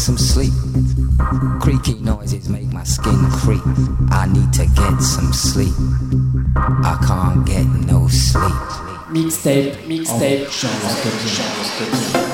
some sleep. Creaky noises make my skin creep. I need to get some sleep. I can't get no sleep. Mixtape, mixtape, oh,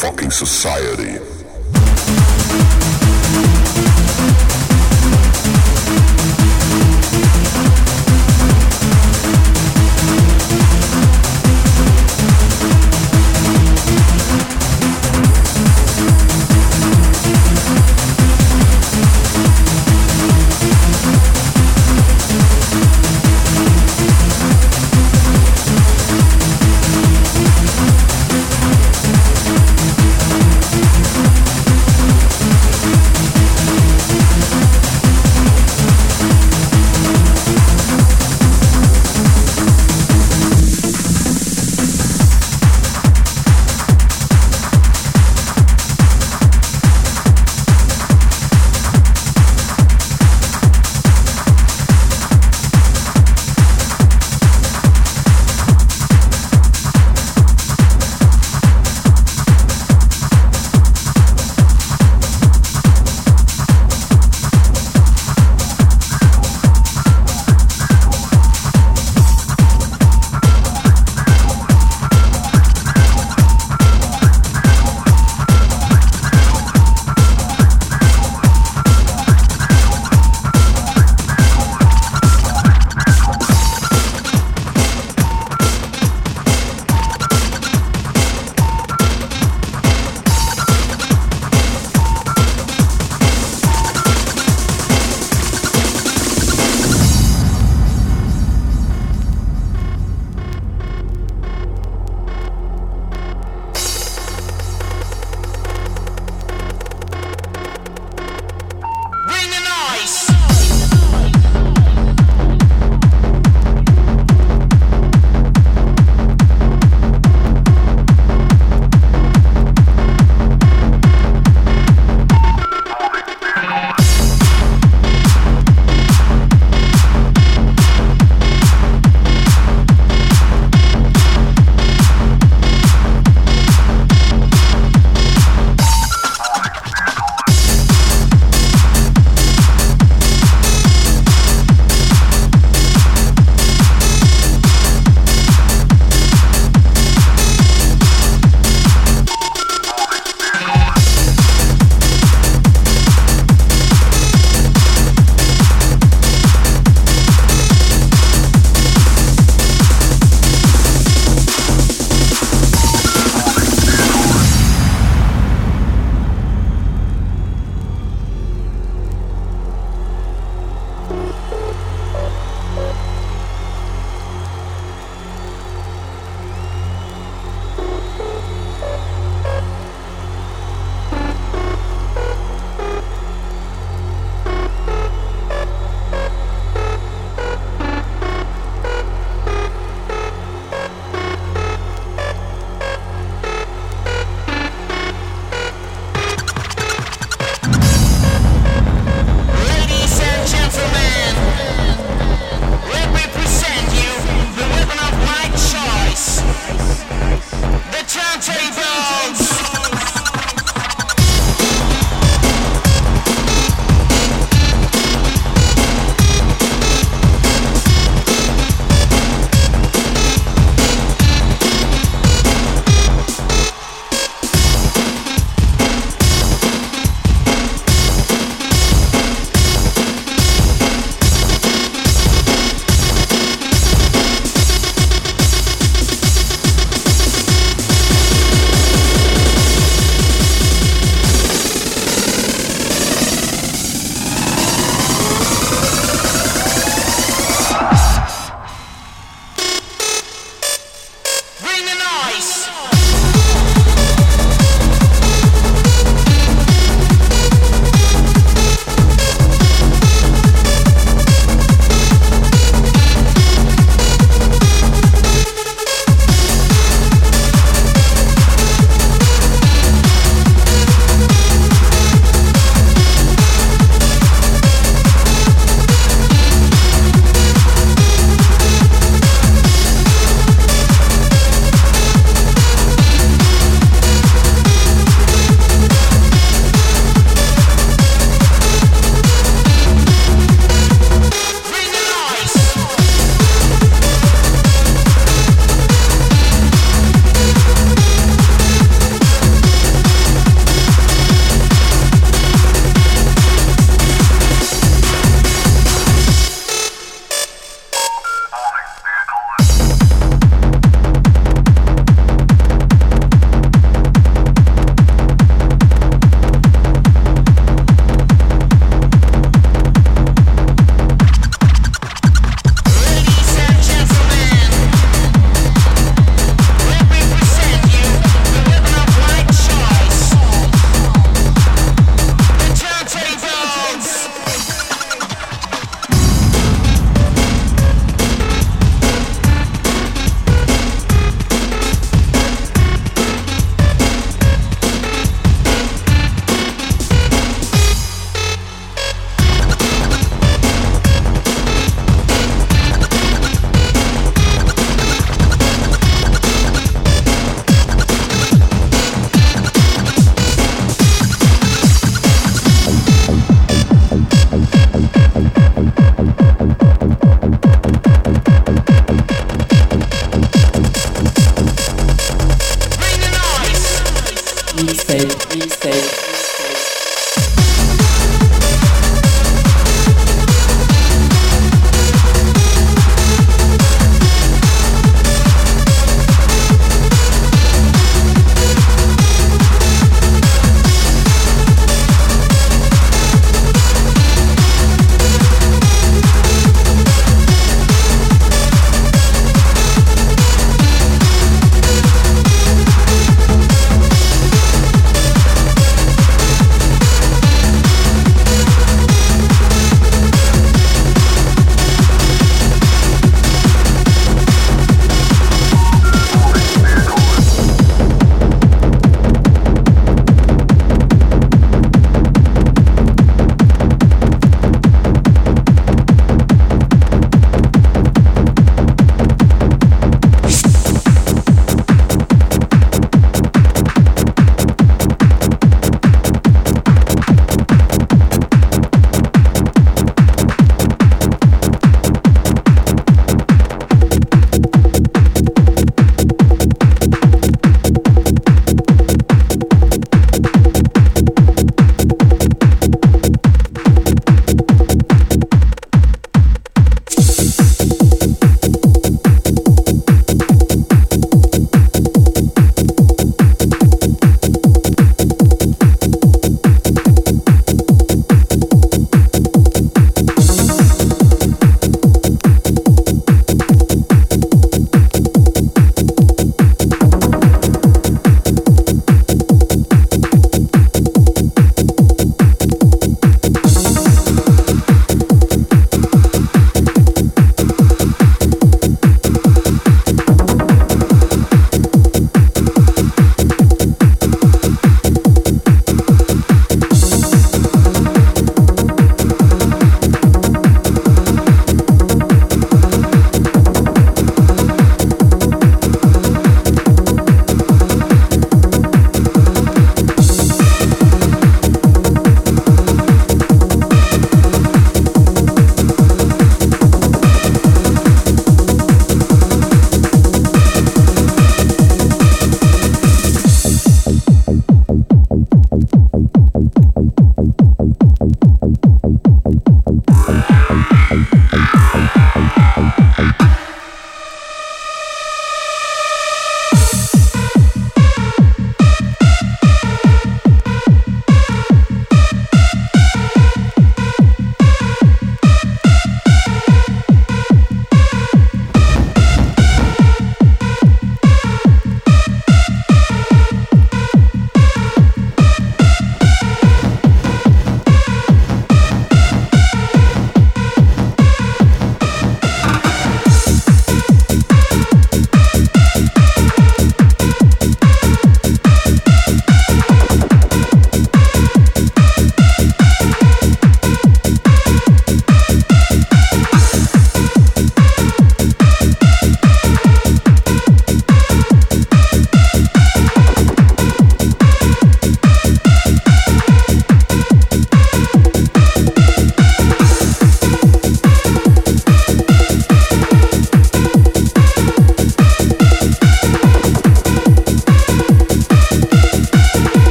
fucking society.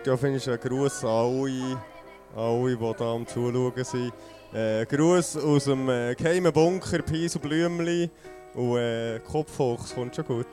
Heute auf jeden Fall ein Gruß an alle, alle, die hier am Zuschauen sind. Äh, Gruß aus dem äh, geheimen Bunker, Peace und Blümli und äh, Kopf hoch, es kommt schon gut.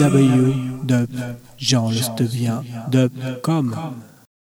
W.